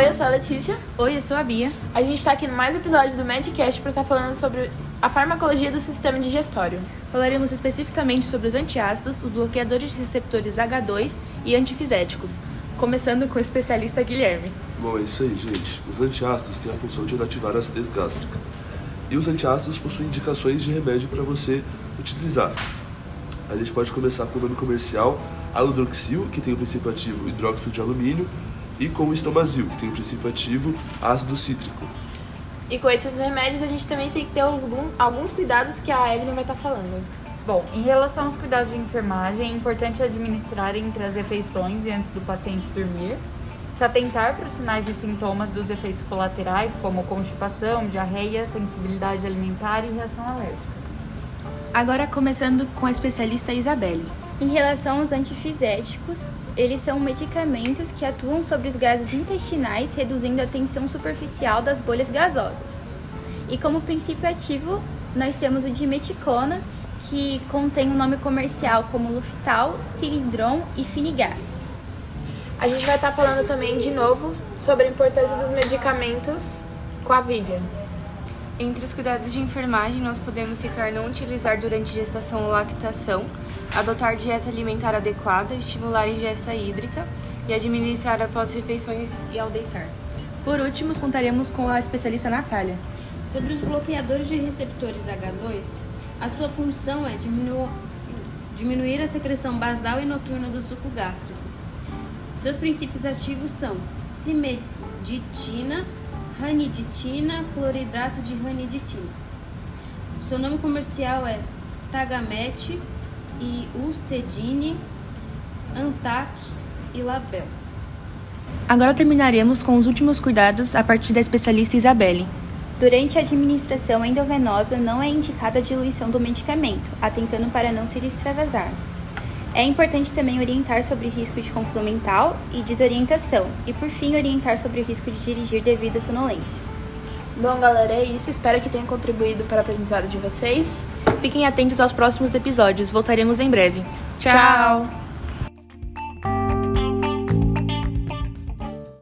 Oi, eu sou a Letícia. Oi, eu sou a Bia. A gente está aqui no mais episódio do Medcast para estar falando sobre a farmacologia do sistema digestório. Falaremos especificamente sobre os antiácidos, os bloqueadores de receptores H2 e antifiséticos, começando com o especialista Guilherme. Bom, é isso aí, gente. Os antiácidos têm a função de inativar a acidez gástrica. E os antiácidos possuem indicações de remédio para você utilizar. A gente pode começar com o nome comercial Alodroxil, que tem o princípio ativo hidróxido de alumínio, e com o Estomazil, que tem o princípio ativo ácido cítrico. E com esses remédios a gente também tem que ter alguns, alguns cuidados que a Evelyn vai estar falando. Bom, em relação aos cuidados de enfermagem, é importante administrar entre as refeições e antes do paciente dormir. Se atentar para os sinais e sintomas dos efeitos colaterais, como constipação, diarreia, sensibilidade alimentar e reação alérgica. Agora começando com a especialista Isabelle. Em relação aos antifiséticos, eles são medicamentos que atuam sobre os gases intestinais, reduzindo a tensão superficial das bolhas gasosas. E como princípio ativo, nós temos o dimeticona, que contém o um nome comercial como Luftal, Cilindron e Finigás. A gente vai estar falando também de novo sobre a importância dos medicamentos com a Vivian. Entre os cuidados de enfermagem, nós podemos citar não utilizar durante gestação ou lactação, adotar dieta alimentar adequada, estimular a ingesta hídrica e administrar após refeições e ao deitar. Por último, contaremos com a especialista Natália. Sobre os bloqueadores de receptores H2, a sua função é diminu diminuir a secreção basal e noturna do suco gástrico. Seus princípios ativos são simeditina, raniditina, cloridrato de raniditina. Seu nome comercial é Tagamete e Ulcedine, Antac e Label. Agora terminaremos com os últimos cuidados a partir da especialista Isabelle. Durante a administração endovenosa não é indicada a diluição do medicamento, atentando para não se extravasar. É importante também orientar sobre o risco de confusão mental e desorientação, e por fim orientar sobre o risco de dirigir devido à sonolência. Bom, galera, é isso. Espero que tenha contribuído para a aprendizado de vocês. Fiquem atentos aos próximos episódios. Voltaremos em breve. Tchau. Tchau.